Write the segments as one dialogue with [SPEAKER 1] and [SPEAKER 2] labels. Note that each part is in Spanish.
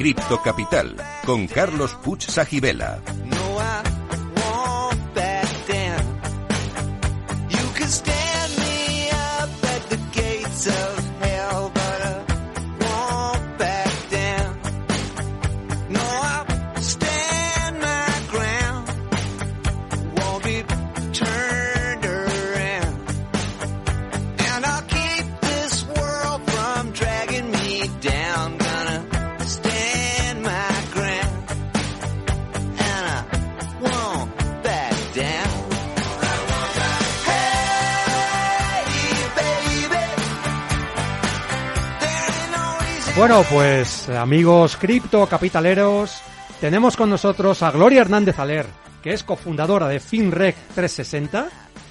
[SPEAKER 1] Cripto Capital con Carlos Puch Sajibela.
[SPEAKER 2] Bueno, pues amigos cripto capitaleros, tenemos con nosotros a Gloria Hernández Aler, que es cofundadora de FinReg 360,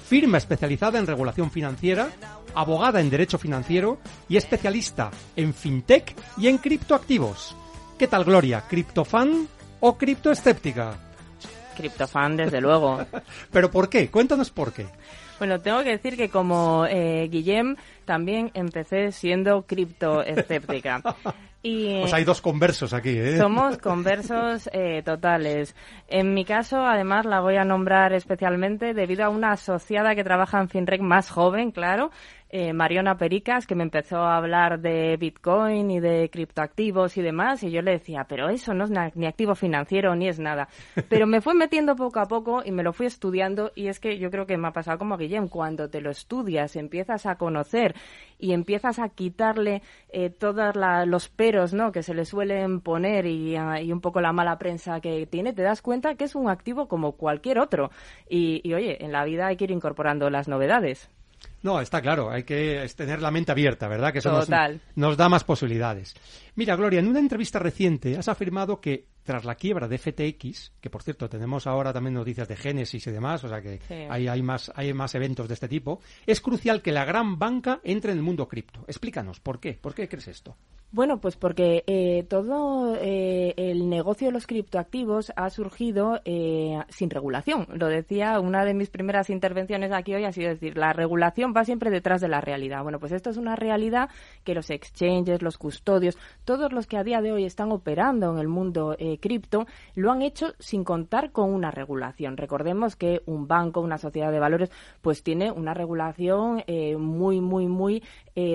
[SPEAKER 2] firma especializada en regulación financiera, abogada en derecho financiero y especialista en fintech y en criptoactivos. ¿Qué tal Gloria? ¿Criptofan o criptoescéptica?
[SPEAKER 3] Criptofan, desde luego.
[SPEAKER 2] ¿Pero por qué? Cuéntanos por qué.
[SPEAKER 3] Bueno, tengo que decir que como eh, Guillem también empecé siendo criptoescéptica.
[SPEAKER 2] Y, pues hay dos conversos aquí, ¿eh?
[SPEAKER 3] Somos conversos eh, totales. En mi caso, además, la voy a nombrar especialmente debido a una asociada que trabaja en FinRec más joven, claro, eh, Mariona Pericas, que me empezó a hablar de Bitcoin y de criptoactivos y demás, y yo le decía, pero eso no es ni activo financiero ni es nada. Pero me fue metiendo poco a poco y me lo fui estudiando, y es que yo creo que me ha pasado como a Guillem, cuando te lo estudias, empiezas a conocer y empiezas a quitarle eh, todos los peros ¿no? que se le suelen poner y, ah, y, un poco la mala prensa que tiene, te das cuenta que es un activo como cualquier otro. Y, y oye, en la vida hay que ir incorporando las novedades.
[SPEAKER 2] No, está claro, hay que tener la mente abierta, ¿verdad? Que eso nos, da más posibilidades. Mira, Gloria, en una entrevista reciente has afirmado que tras la quiebra de FTX, que por cierto tenemos ahora también noticias de Génesis y demás, o sea que hay, hay, más, hay más eventos de este tipo, es crucial que la gran banca entre en el mundo cripto. Explícanos, ¿por qué? ¿Por qué crees esto?
[SPEAKER 3] Bueno, pues porque eh, todo eh, el negocio de los criptoactivos ha surgido eh, sin regulación. Lo decía una de mis primeras intervenciones aquí hoy, ha sido decir, la regulación va siempre detrás de la realidad. Bueno, pues esto es una realidad que los exchanges, los custodios, todos los que a día de hoy están operando en el mundo cripto, lo han hecho sin contar con una regulación. Recordemos que un banco, una sociedad de valores, pues tiene una regulación muy, muy, muy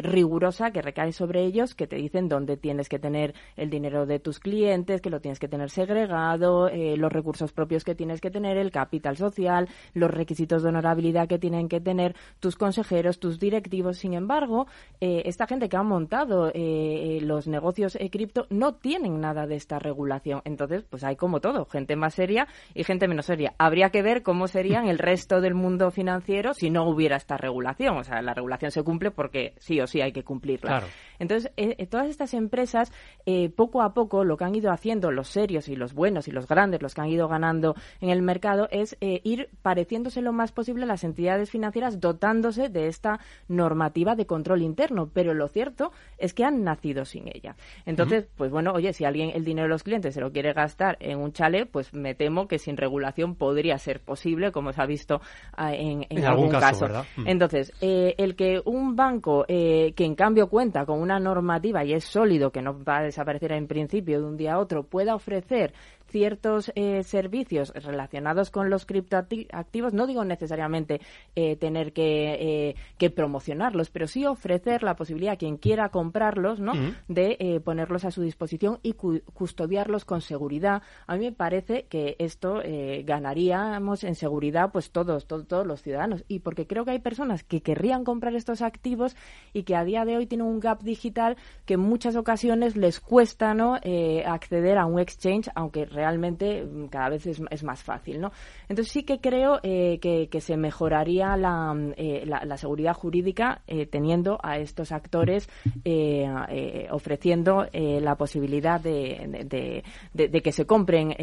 [SPEAKER 3] rigurosa que recae sobre ellos, que te dicen donde tienes que tener el dinero de tus clientes, que lo tienes que tener segregado, eh, los recursos propios que tienes que tener, el capital social, los requisitos de honorabilidad que tienen que tener tus consejeros, tus directivos. Sin embargo, eh, esta gente que ha montado eh, los negocios cripto no tienen nada de esta regulación. Entonces, pues hay como todo, gente más seria y gente menos seria. Habría que ver cómo serían el resto del mundo financiero si no hubiera esta regulación. O sea, la regulación se cumple porque sí o sí hay que cumplirla. Entonces, todas estas empresas, eh, poco a poco, lo que han ido haciendo los serios y los buenos y los grandes, los que han ido ganando en el mercado, es eh, ir pareciéndose lo más posible a las entidades financieras, dotándose de esta normativa de control interno. Pero lo cierto es que han nacido sin ella. Entonces, pues bueno, oye, si alguien el dinero de los clientes se lo quiere gastar en un chalet, pues me temo que sin regulación podría ser posible, como se ha visto ah, en, algún, caso. Mm. Entonces, eh, el que un banco que en cambio cuenta con una normativa y es sólido, que no va a desaparecer en principio de un día a otro, pueda ofrecer ciertos eh, servicios relacionados con los criptoactivos, no digo necesariamente eh, tener que, eh, que, promocionarlos, pero sí ofrecer la posibilidad a quien quiera comprarlos, ¿no? De ponerlos a su disposición y custodiarlos con seguridad. A mí me parece que esto ganaríamos en seguridad, pues todos, todos los ciudadanos. Y porque creo que hay personas que querrían comprar estos activos y que a día de hoy tienen un gap digital que en muchas ocasiones les cuesta, ¿no? acceder a un exchange, aunque realmente mm, cada vez es, más fácil, ¿no? Entonces sí que creo eh, que, se mejoraría la, mm, eh, seguridad jurídica eh, teniendo a estos actores ofreciendo la posibilidad de, de, que se compren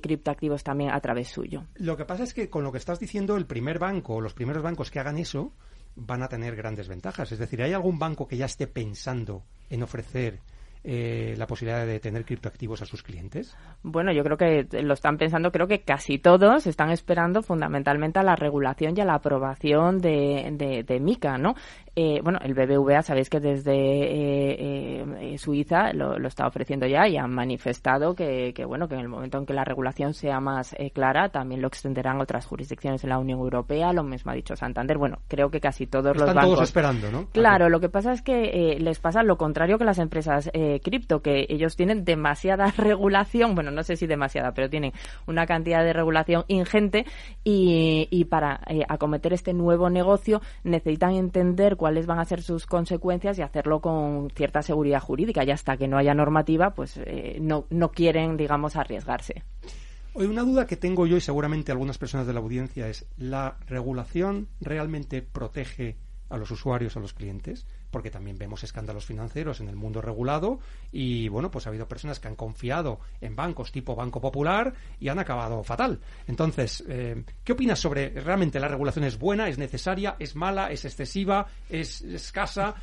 [SPEAKER 3] criptoactivos también a través suyo.
[SPEAKER 2] Lo que pasa es que con lo que estás diciendo, el primer banco o los primeros bancos que hagan eso van a tener grandes ventajas. Es decir, ¿hay algún banco que ya esté pensando en ofrecer eh, la posibilidad de tener criptoactivos a sus clientes?
[SPEAKER 3] Bueno, yo creo que lo están pensando, creo que casi todos están esperando fundamentalmente a la regulación y a la aprobación de, de, MICA, ¿no? Eh, bueno, el BBVA, sabéis que desde eh, eh, Suiza lo, está ofreciendo ya y han manifestado que, bueno, que en el momento en que la regulación sea más clara, también lo extenderán otras jurisdicciones de la Unión Europea. Lo mismo ha dicho Santander. Bueno, creo que casi todos los bancos.
[SPEAKER 2] todos esperando, ¿no?
[SPEAKER 3] Claro, lo que pasa es que les pasa lo contrario que las empresas cripto, que ellos tienen demasiada regulación. Bueno, no sé si demasiada, pero tienen una cantidad de regulación ingente y, y para acometer este nuevo negocio necesitan entender cuál cuáles van a ser sus consecuencias y hacerlo con cierta seguridad jurídica. Y hasta que no haya normativa, pues eh, no, no quieren, digamos, arriesgarse.
[SPEAKER 2] Hoy una duda que tengo yo y seguramente algunas personas de la audiencia es, ¿la regulación realmente protege a los usuarios, a los clientes? Porque también vemos escándalos financieros en el mundo regulado y bueno, pues ha habido personas que han confiado en bancos tipo Banco Popular y han acabado fatal. Entonces, eh, ¿qué opinas sobre realmente la regulación es buena, es necesaria, es mala, es excesiva, es escasa?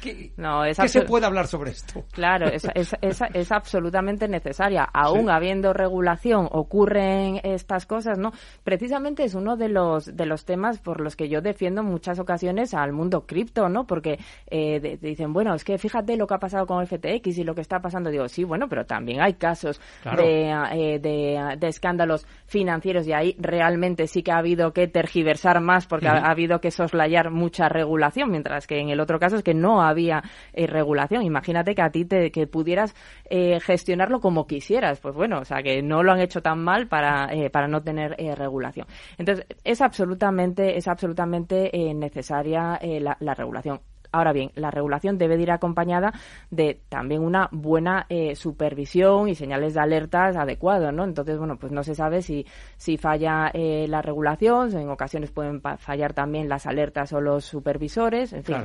[SPEAKER 2] ¿Qué, no, se puede hablar sobre esto?
[SPEAKER 3] Claro, es, es, es, absolutamente necesaria. Aún habiendo regulación, ocurren estas cosas, ¿no? Precisamente es uno de los, de los temas por los que yo defiendo en muchas ocasiones al mundo cripto, ¿no? Porque eh, dicen, bueno, es que fíjate lo que ha pasado con FTX y lo que está pasando. Digo, sí, bueno, pero también hay casos de, eh, de, de, escándalos financieros y ahí realmente sí que ha habido que tergiversar más porque ha, ha habido que soslayar mucha regulación, mientras que en el otro caso es que no no había eh, regulación. Imagínate que a ti te, que pudieras eh, gestionarlo como quisieras. Pues bueno, o sea, que no lo han hecho tan mal para, eh, para no tener regulación. Entonces, es absolutamente, es absolutamente necesaria la, la regulación. Ahora bien, la regulación debe ir acompañada de también una buena supervisión y señales de alertas adecuados, ¿no? Entonces, bueno, pues no se sabe si, si falla la regulación, en ocasiones pueden fallar también las alertas o los supervisores, en fin.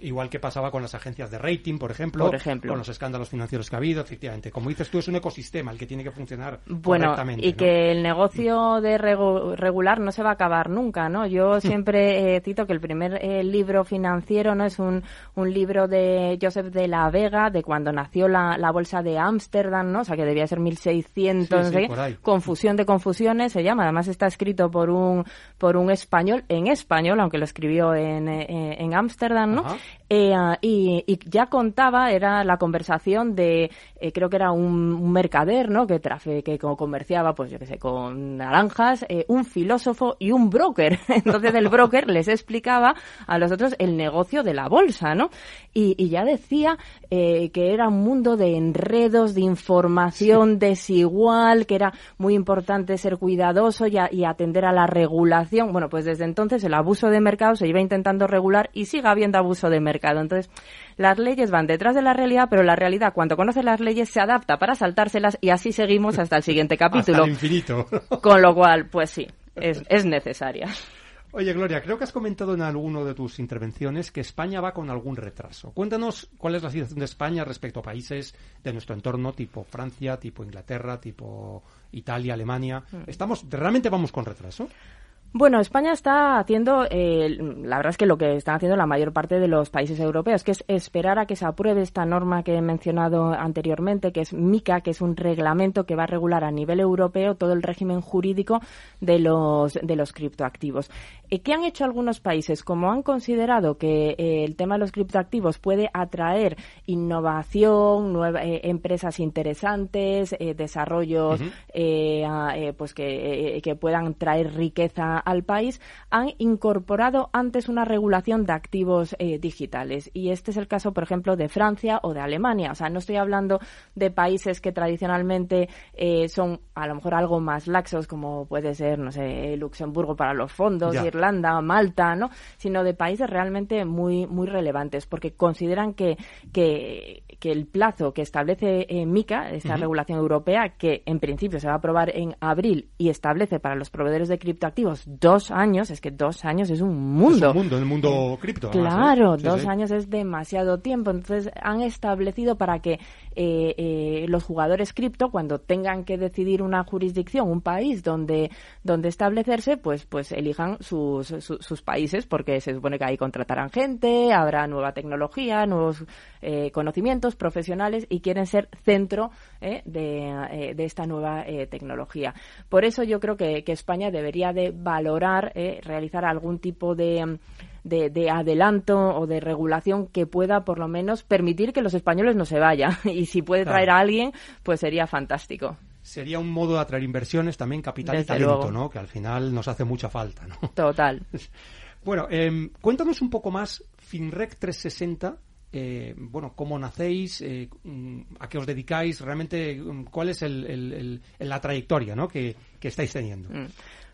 [SPEAKER 2] Igual que pasaba con las agencias de rating, por ejemplo, por ejemplo, con los escándalos financieros que ha habido, efectivamente. Como dices tú, es un ecosistema el que tiene que funcionar
[SPEAKER 3] bueno, Y que el negocio de regular no se va a acabar nunca, ¿no? Yo siempre eh, cito que el primer eh, libro financiero no es un, un libro de Joseph de la Vega, de cuando nació la, la bolsa de Ámsterdam, ¿no? O sea, que debía ser 1600, ¿eh? Confusión de confusiones se llama. Además está escrito por un, por un español, en español, aunque lo escribió en Ámsterdam, ¿no? Eh, y, ya contaba, era la conversación de, eh, creo que era un, mercader, ¿no? Que, trafe, que comerciaba, pues yo qué sé, con naranjas, eh, un filósofo y un broker. Entonces el broker les explicaba a los otros el negocio de la bolsa, ¿no? Y, ya decía que era un mundo de enredos, de información desigual, que era muy importante ser cuidadoso y, y atender a la regulación. Bueno, pues desde entonces el abuso de mercado se iba intentando regular y sigue habiendo abuso de mercado. Entonces, las leyes van detrás de la realidad, pero la realidad, cuando conoce las leyes, se adapta para saltárselas y así seguimos hasta el siguiente capítulo.
[SPEAKER 2] Hasta infinito.
[SPEAKER 3] Con lo cual, pues sí, es, es necesaria.
[SPEAKER 2] Oye, Gloria, creo que has comentado en alguno de tus intervenciones que España va con algún retraso. Cuéntanos cuál es la situación de España respecto a países de nuestro entorno, tipo Francia, tipo Inglaterra, tipo Italia, Alemania. Mm. ¿Estamos, ¿Realmente vamos con retraso?
[SPEAKER 3] Bueno, España está haciendo, eh, la verdad es que lo que están haciendo la mayor parte de los países europeos, que es esperar a que se apruebe esta norma que he mencionado anteriormente, que es MICA, que es un reglamento que va a regular a nivel europeo todo el régimen jurídico de los, de los criptoactivos. Eh, ¿Qué han hecho algunos países? Como han considerado que eh, el tema de los criptoactivos puede atraer innovación, nuevas empresas interesantes, desarrollos pues que, que puedan traer riqueza al país han incorporado antes una regulación de activos eh, digitales. Y este es el caso, por ejemplo, de Francia o de Alemania. O sea, no estoy hablando de países que tradicionalmente eh, son a lo mejor algo más laxos, como puede ser, no sé, Luxemburgo para los fondos, Irlanda, Malta, ¿no? Sino de países realmente muy, muy relevantes, porque consideran que, que, el plazo que establece eh, MICA, esta regulación europea, que en principio se va a aprobar en abril y establece para los proveedores de criptoactivos dos años, es que dos años es un mundo.
[SPEAKER 2] Es un mundo, el mundo cripto.
[SPEAKER 3] Claro, dos años es demasiado tiempo. Entonces han establecido para que eh, eh, los jugadores cripto, cuando tengan que decidir una jurisdicción, un país donde, donde establecerse, pues, pues elijan sus, sus, países, porque se supone que ahí contratarán gente, habrá nueva tecnología, nuevos eh, conocimientos profesionales y quieren ser centro de, de, esta nueva tecnología. Por eso yo creo que, que España debería de valorar realizar algún tipo de de, adelanto o de regulación que pueda por lo menos permitir que los españoles no se vayan. Y si puede traer a alguien, pues sería fantástico.
[SPEAKER 2] Sería un modo de atraer inversiones, también capital y talento, ¿no? Que al final nos hace mucha falta, ¿no?
[SPEAKER 3] Total.
[SPEAKER 2] bueno, em, cuéntanos un poco más, FinRec 360, eh, bueno, cómo nacéis, eh, mm, a qué os dedicáis, realmente mm, cuál es la trayectoria ¿no? que, estáis teniendo.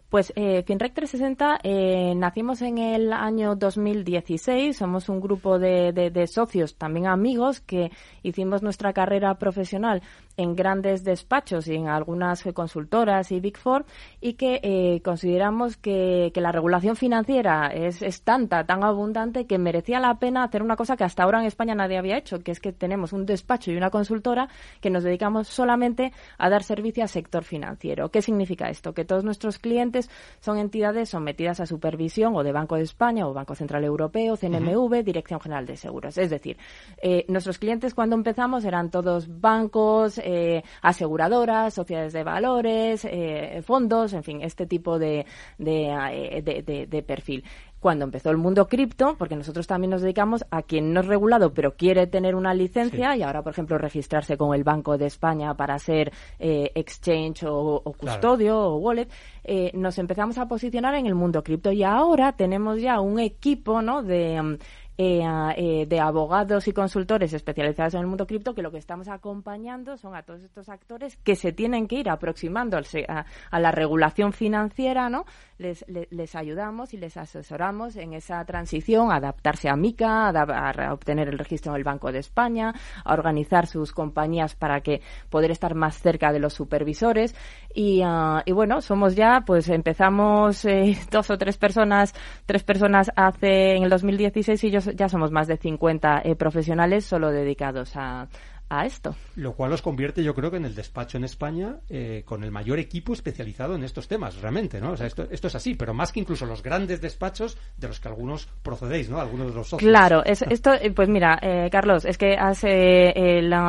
[SPEAKER 3] Pues eh, FinRec 360 eh, nacimos en el año 2016. Somos un grupo de, de, socios, también amigos, que hicimos nuestra carrera profesional en grandes despachos y en algunas consultoras y Big Four y que eh, consideramos que, que, la regulación financiera es, es, tanta, tan abundante que merecía la pena hacer una cosa que hasta ahora en España nadie había hecho, que es que tenemos un despacho y una consultora que nos dedicamos solamente a dar servicio al sector financiero. ¿Qué significa esto? Que todos nuestros clientes son entidades sometidas a supervisión o de Banco de España o Banco Central Europeo, CNMV, Dirección General de Seguros. Es decir, eh, nuestros clientes cuando empezamos eran todos bancos, eh, aseguradoras, sociedades de valores, eh, fondos, en fin, este tipo de, de perfil. Cuando empezó el mundo cripto, porque nosotros también nos dedicamos a quien no es regulado pero quiere tener una licencia y ahora, por ejemplo, registrarse con el Banco de España para ser eh, exchange o, custodio o wallet, eh, nos empezamos a posicionar en el mundo cripto. Y ahora tenemos ya un equipo ¿no? de... Mm, eh, eh, de abogados y consultores especializados en el mundo cripto que lo que estamos acompañando son a todos estos actores que se tienen que ir aproximando a, a la regulación financiera, ¿no? Les, les, ayudamos y les asesoramos en esa transición, a adaptarse a MICA, a, obtener el registro en el Banco de España, a organizar sus compañías para que poder estar más cerca de los supervisores y, ah, y bueno, somos ya, pues empezamos eh, dos o tres personas, tres personas hace en el 2016 y yo ya somos más de 50 eh, profesionales solo dedicados a, a esto.
[SPEAKER 2] Lo cual os convierte, yo creo, que en el despacho en España eh, con el mayor equipo especializado en estos temas, realmente, ¿no? O sea, esto, esto es así, pero más que incluso los grandes despachos de los que algunos procedéis, ¿no? Algunos de los socios.
[SPEAKER 3] Claro, es, esto, eh, pues mira, eh, Carlos, es que hace,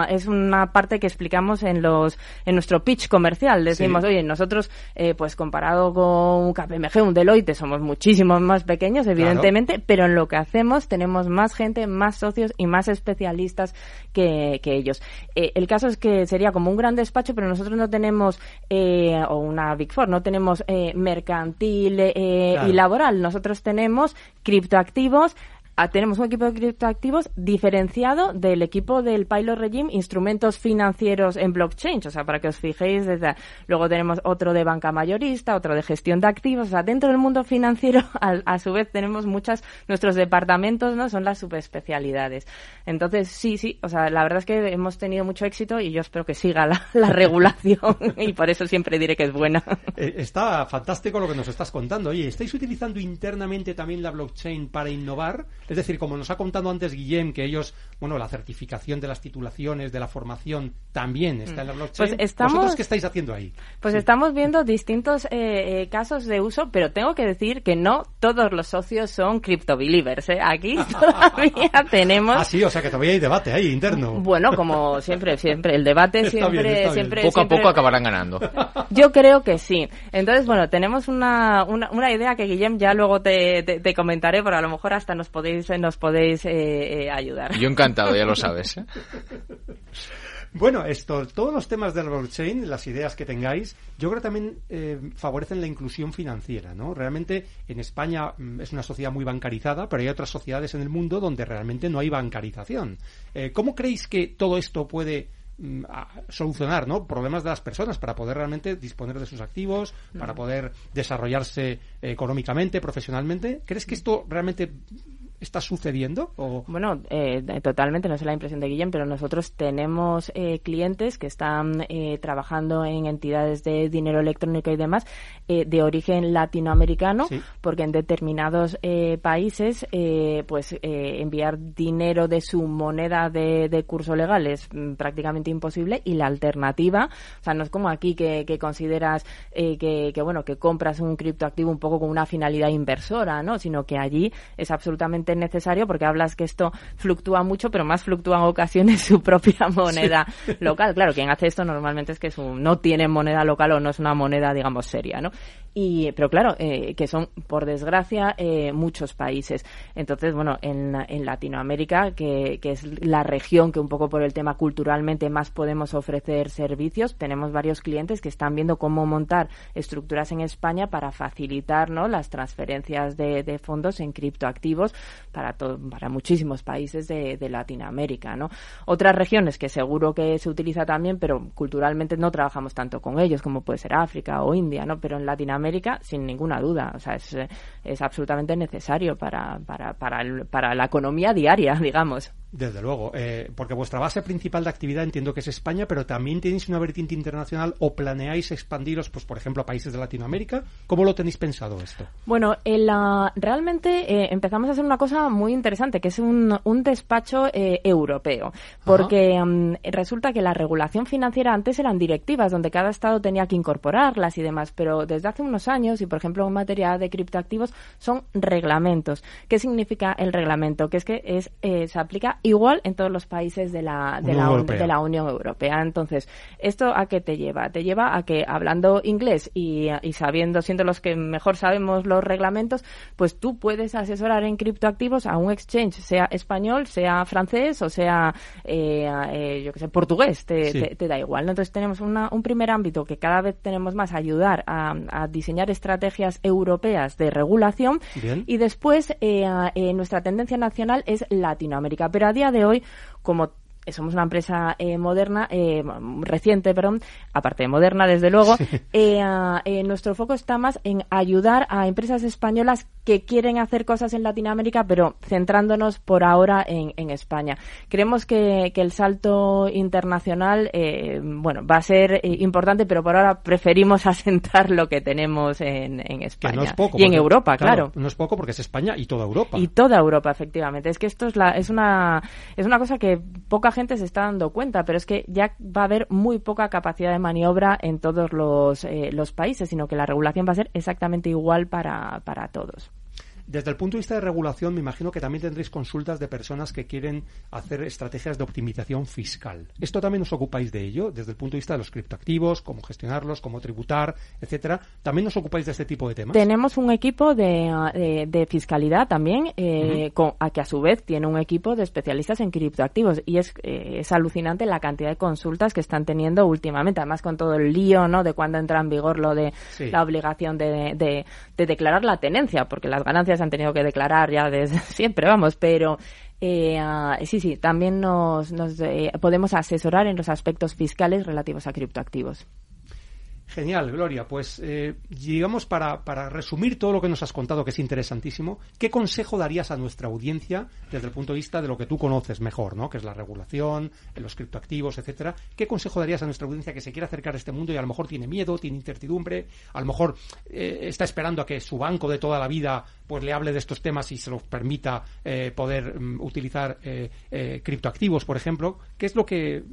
[SPEAKER 3] es una parte que explicamos en los en nuestro pitch comercial. Decimos, oye, nosotros, pues comparado con un KPMG, un Deloitte, somos muchísimo más pequeños, evidentemente, pero en lo que hacemos tenemos más gente, más socios y más especialistas que, que ellos. Eh, el caso es que sería como un gran despacho, pero nosotros no tenemos, eh, o una Big Four, no tenemos eh, mercantil y laboral. Nosotros tenemos criptoactivos, tenemos un equipo de criptoactivos diferenciado del equipo del Pilot Regime Instrumentos Financieros en Blockchain. O sea, para que os fijéis, desde, luego tenemos otro de banca mayorista, otro de gestión de activos. O sea, dentro del mundo financiero, a, su vez, tenemos muchas, nuestros departamentos, ¿no? Son las subespecialidades. Entonces, sí, sí, o sea, la verdad es que hemos tenido mucho éxito y yo espero que siga la, regulación y por eso siempre diré que es buena.
[SPEAKER 2] Eh, está fantástico lo que nos estás contando. Oye, ¿estáis utilizando internamente también la blockchain para innovar? Es decir, como nos ha contado antes Guillem, que ellos, bueno, la certificación de las titulaciones, de la formación, también está en la mm. blockchain. Pues estamos, ¿Vosotros qué estáis haciendo ahí?
[SPEAKER 3] Pues estamos viendo distintos eh, eh, casos de uso, pero tengo que decir que no todos los socios son crypto believers. ¿eh? Aquí todavía tenemos...
[SPEAKER 2] Ah, sí, o sea que todavía hay debate ahí interno.
[SPEAKER 3] Bueno, como siempre, siempre, el debate siempre, siempre...
[SPEAKER 4] Poco a poco acabarán ganando.
[SPEAKER 3] Yo creo que sí. Entonces, bueno, tenemos una, una, una idea que Guillem ya luego te, te comentaré, pero a lo mejor hasta nos podéis nos podéis eh, eh, ayudar.
[SPEAKER 4] Yo encantado, ya lo sabes. ¿eh?
[SPEAKER 2] Bueno, esto, todos los temas del blockchain, las ideas que tengáis, yo creo que también favorecen la inclusión financiera, ¿no? Realmente en España mm, es una sociedad muy bancarizada, pero hay otras sociedades en el mundo donde realmente no hay bancarización. ¿Cómo creéis que todo esto puede mm, solucionar ¿no? problemas de las personas para poder realmente disponer de sus activos, para poder desarrollarse económicamente, profesionalmente. ¿Crees que esto realmente está sucediendo? O...
[SPEAKER 3] Bueno, eh, totalmente, no sé la impresión de Guillem, pero nosotros tenemos eh, clientes que están eh, trabajando en entidades de dinero electrónico y demás de origen latinoamericano, porque en determinados países, pues enviar dinero de su moneda de, curso legal es mm, prácticamente imposible y la alternativa, o sea, no es como aquí que, consideras que, que, bueno, que compras un criptoactivo un poco con una finalidad inversora, ¿no? Sino que allí es absolutamente absolutamente necesario porque hablas que esto fluctúa mucho, pero más fluctúa en ocasiones su propia moneda local. Claro, quien hace esto normalmente es que no tiene moneda local o no es una moneda, digamos, seria, ¿no? Y, pero claro, eh, que son, por desgracia, eh, muchos países. Entonces, bueno, en, en Latinoamérica, que, que, es la región que un poco por el tema culturalmente más podemos ofrecer servicios, tenemos varios clientes que están viendo cómo montar estructuras en España para facilitar ¿no? las transferencias de, de fondos en criptoactivos para, todo, para muchísimos países de, de Latinoamérica. ¿no? Otras regiones que seguro que se utiliza también, pero culturalmente no trabajamos tanto con ellos, como puede ser África o India, ¿no? pero en Latinoamérica América, sin ninguna duda. O sea, es, es absolutamente necesario para, para, para, para la economía diaria, digamos.
[SPEAKER 2] Desde luego, eh, porque vuestra base principal de actividad entiendo que es España, pero también tenéis una vertiente internacional o planeáis expandiros, pues por ejemplo, a países de Latinoamérica. ¿Cómo lo tenéis pensado esto?
[SPEAKER 3] Bueno, realmente eh, empezamos a hacer una cosa muy interesante, que es un, un despacho eh, europeo, porque mm, resulta que la regulación financiera antes eran directivas, donde cada estado tenía que incorporarlas y demás, pero desde hace unos años, y por ejemplo en materia de criptoactivos, son reglamentos. ¿Qué significa el reglamento? Que es que es, se aplica igual en todos los países de la, de, la, de la Unión Europea. Entonces, ¿esto a qué te lleva? Te lleva a que hablando inglés y, y sabiendo, siendo los que mejor sabemos los reglamentos, pues tú puedes asesorar en criptoactivos a un exchange, sea español, sea francés o sea, eh, eh, yo que sé, portugués, te, te, da igual. Entonces, tenemos una, un primer ámbito que cada vez tenemos más ayudar a, a diseñar estrategias europeas de regulación y después eh, eh, nuestra tendencia nacional es Latinoamérica. Pero día de hoy, como somos una empresa eh, moderna, eh, reciente, perdón, aparte de moderna, desde luego, eh, nuestro foco está más en ayudar a empresas españolas que quieren hacer cosas en Latinoamérica, pero centrándonos por ahora en, España. Creemos que, el salto internacional, bueno, va a ser importante, pero por ahora preferimos asentar lo que tenemos en, España. y en Europa, claro,
[SPEAKER 2] No es poco porque es España y toda Europa.
[SPEAKER 3] Y toda Europa, efectivamente. Es que esto es, la, es, una, es una cosa que poca gente se está dando cuenta, pero es que ya va a haber muy poca capacidad de maniobra en todos los, eh, los países, sino que la regulación va a ser exactamente igual para, para todos.
[SPEAKER 2] Desde el punto de vista de regulación, me imagino que también tendréis consultas de personas que quieren hacer estrategias de optimización fiscal. ¿Esto también os ocupáis de ello? Desde el punto de vista de los criptoactivos, cómo gestionarlos, cómo tributar, etcétera. ¿También os ocupáis de este tipo de temas?
[SPEAKER 3] Tenemos un equipo de, de, fiscalidad también, eh, a que a su vez tiene un equipo de especialistas en criptoactivos. Y es, eh, es alucinante la cantidad de consultas que están teniendo últimamente, además con todo el lío ¿no? de cuando entra en vigor lo de la obligación de, de declarar la tenencia, porque las ganancias han tenido que declarar ya desde siempre, vamos, pero eh, ah, sí, sí, también nos, eh, podemos asesorar en los aspectos fiscales relativos a criptoactivos.
[SPEAKER 2] Genial, Gloria. Pues eh, digamos, para, para, resumir todo lo que nos has contado, que es interesantísimo, ¿qué consejo darías a nuestra audiencia desde el punto de vista de lo que tú conoces mejor, ¿no? que es la regulación, los criptoactivos, etcétera? ¿Qué consejo darías a nuestra audiencia que se quiera acercar a este mundo y a lo mejor tiene miedo, tiene incertidumbre, a lo mejor eh, está esperando a que su banco de toda la vida pues le hable de estos temas y se los permita eh, poder mm, utilizar eh, criptoactivos, por ejemplo? ¿Qué es lo que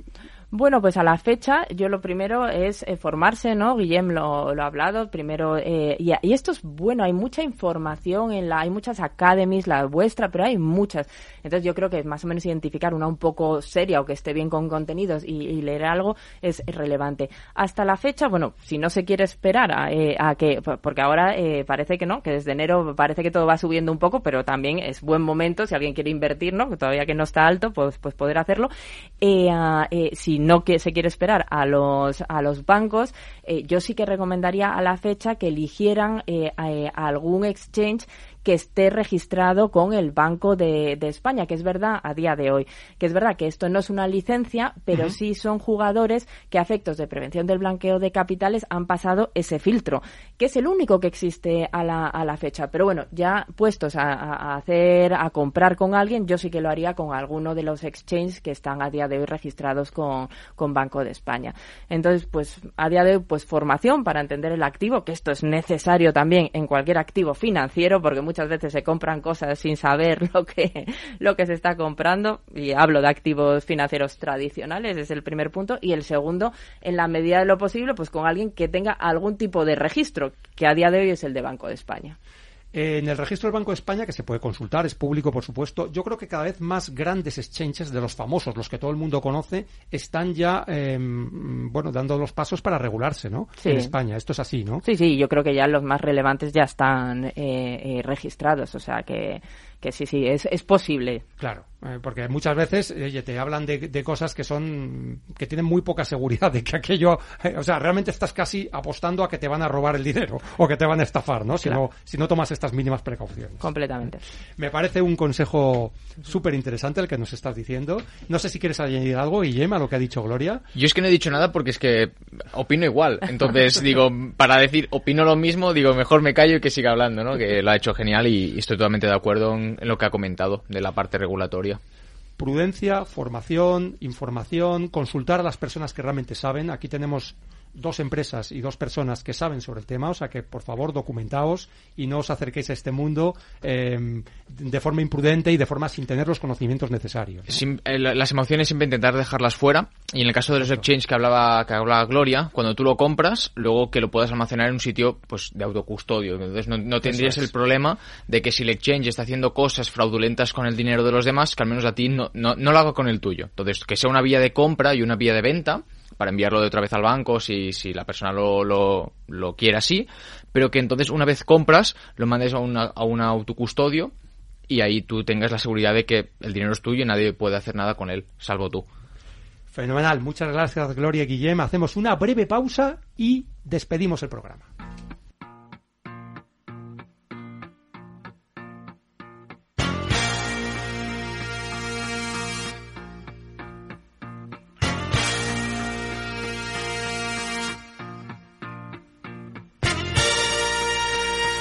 [SPEAKER 3] bueno, pues a la fecha, yo lo primero es eh, formarse, ¿no? Guillem lo, lo ha hablado, primero, eh, y, y, esto es bueno, hay mucha información en la, hay muchas academies, la vuestra, pero hay muchas. Entonces yo creo que más o menos identificar una un poco seria o que esté bien con contenidos y, leer algo es, relevante. Hasta la fecha, bueno, si no se quiere esperar a, eh, a que, porque ahora eh, parece que no, que desde enero parece que todo va subiendo un poco, pero también es buen momento si alguien quiere invertir, ¿no? Que todavía que no está alto, pues, pues poder hacerlo. Eh, eh, si no que se quiere esperar a los, a los bancos, eh, yo sí que recomendaría a la fecha que eligieran a algún exchange que esté registrado con el Banco de, España, que es verdad a día de hoy, que es verdad que esto no es una licencia, pero sí son jugadores que a efectos de prevención del blanqueo de capitales han pasado ese filtro, que es el único que existe a la, a la fecha. Pero bueno, ya puestos a, hacer, a comprar con alguien, yo sí que lo haría con alguno de los exchanges que están a día de hoy registrados con, con Banco de España. Entonces, pues a día de hoy, pues formación para entender el activo, que esto es necesario también en cualquier activo financiero, porque muchas veces se compran cosas sin saber lo que, lo que se está comprando. Y hablo de activos financieros tradicionales, es el primer punto. Y el segundo, en la medida de lo posible, pues con alguien que tenga algún tipo de registro, que a día de hoy es el de Banco de España.
[SPEAKER 2] En el registro del Banco de España, que se puede consultar, es público, por supuesto, yo creo que cada vez más grandes exchanges de los famosos, los que todo el mundo conoce, están ya, eh, bueno, dando los pasos para regularse, ¿no?
[SPEAKER 3] Sí.
[SPEAKER 2] En España. Esto es así, ¿no?
[SPEAKER 3] Sí, sí, yo creo que ya los más relevantes ya están eh, eh, registrados, o sea que, que sí, sí, es, es posible.
[SPEAKER 2] Claro, eh, porque muchas veces te hablan de, de cosas que son que tienen muy poca seguridad de que aquello, eh, o sea, realmente estás casi apostando a que te van a robar el dinero o que te van a estafar, ¿no? Si
[SPEAKER 3] Claro.
[SPEAKER 2] no si no tomas estas mínimas precauciones.
[SPEAKER 3] Completamente.
[SPEAKER 2] Me parece un consejo súper interesante el que nos estás diciendo. No sé si quieres añadir algo, Guillem, a lo que ha dicho Gloria.
[SPEAKER 4] Yo es que no he dicho nada porque es que opino igual. Entonces, digo, para decir opino lo mismo, digo, mejor me callo y que siga hablando, ¿no? Que lo ha hecho genial y, y estoy totalmente de acuerdo en, en lo que ha comentado de la parte regulatoria.
[SPEAKER 2] Prudencia, formación, información, consultar a las personas que realmente saben. Aquí tenemos dos empresas y dos personas que saben sobre el tema, o sea que por favor documentaos y no os acerquéis a este mundo eh, de forma imprudente y de forma sin tener los conocimientos necesarios. ¿no?
[SPEAKER 4] Eh, la- las emociones siempre intentar dejarlas fuera y en el caso de los exchanges que hablaba que hablaba Gloria cuando tú lo compras luego que lo puedas almacenar en un sitio pues de autocustodio entonces no, no tendrías
[SPEAKER 2] es.
[SPEAKER 4] el problema de que si el exchange está haciendo cosas fraudulentas con el dinero de los demás que al menos a ti no, no, no lo haga con el tuyo entonces que sea una vía de compra y una vía de venta para enviarlo de otra vez al banco si, si la persona lo, lo, lo quiere así pero que entonces una vez compras lo mandes a, una, a un autocustodio y ahí tú tengas la seguridad de que el dinero es tuyo y nadie puede hacer nada con él, salvo tú.
[SPEAKER 2] Fenomenal, muchas gracias Gloria Guillem. Hacemos una breve pausa y despedimos el programa.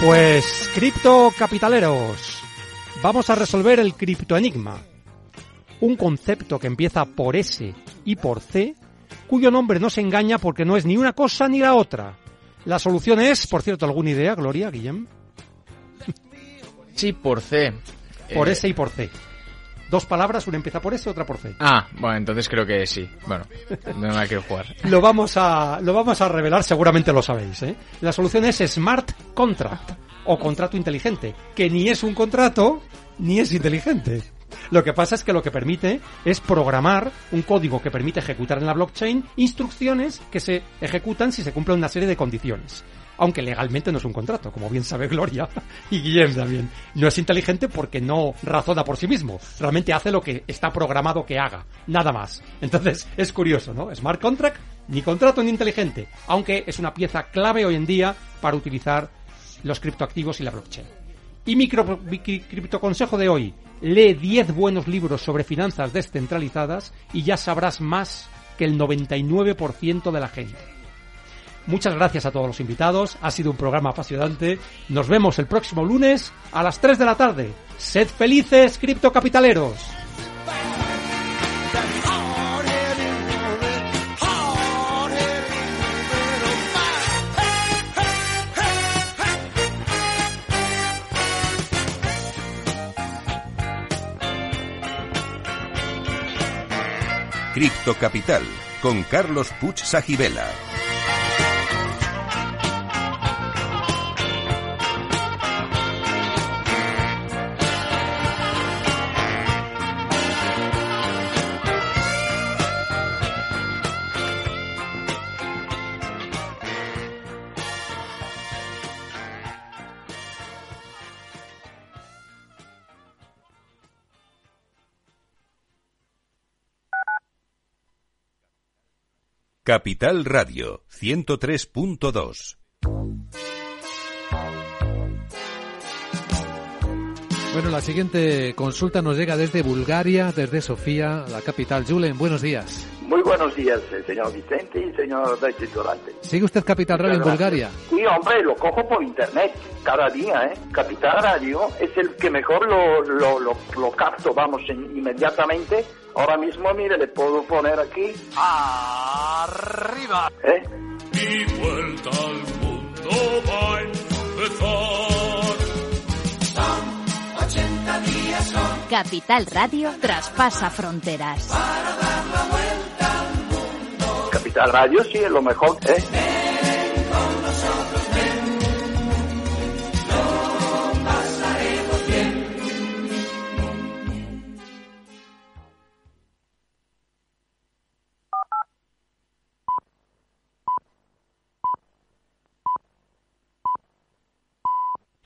[SPEAKER 2] Pues, criptocapitaleros, vamos a resolver el criptoenigma. Un concepto que empieza por S y por C, cuyo nombre no se engaña porque no es ni una cosa ni la otra. La solución es, por cierto, ¿alguna idea, Gloria, Guillem?
[SPEAKER 4] Sí, por C.
[SPEAKER 2] Por
[SPEAKER 4] Eh,
[SPEAKER 2] S y por C. Dos palabras, una empieza por S, otra por C.
[SPEAKER 4] Ah, bueno, entonces creo que sí. Bueno, no me la quiero jugar.
[SPEAKER 2] Lo vamos a, lo vamos a revelar, seguramente lo sabéis. ¿eh? La solución es Smart Contract o contrato inteligente, que ni es un contrato ni es inteligente. Lo que pasa es que lo que permite es programar un código que permite ejecutar en la blockchain instrucciones que se ejecutan si se cumplen una serie de condiciones. Aunque legalmente no es un contrato, como bien sabe Gloria y Guillem también. No es inteligente porque no razona por sí mismo. Realmente hace lo que está programado que haga. Nada más. Entonces, es curioso, ¿no? Smart contract, ni contrato ni inteligente. Aunque es una pieza clave hoy en día para utilizar los criptoactivos y la blockchain. Y mi criptoconsejo de hoy. Lee 10 buenos libros sobre finanzas descentralizadas y ya sabrás más que el 99% de la gente. Muchas gracias a todos los invitados. Ha sido un programa apasionante. Nos vemos el próximo lunes a las 3 de la tarde. Sed felices, criptocapitaleros.
[SPEAKER 1] Cripto Capital con Carlos Puch Sajibela. Capital Radio 103.2.
[SPEAKER 5] Bueno, la siguiente consulta nos llega desde Bulgaria, desde Sofía, la capital. Julen, buenos días.
[SPEAKER 6] Muy buenos días, eh, señor Vicente y señor Durante.
[SPEAKER 5] ¿Sigue usted Capital Radio en Bulgaria?
[SPEAKER 6] Sí, hombre, lo cojo por internet cada día, ¿eh? Capital Radio es el que mejor lo, lo, lo, lo capto, vamos, in- inmediatamente. Ahora mismo, mire, le puedo poner aquí. ¡Arriba! ¿Eh?
[SPEAKER 7] Mi vuelta al mundo va a empezar.
[SPEAKER 8] Capital Radio traspasa fronteras.
[SPEAKER 6] Capital Radio sí es lo mejor, ¿eh?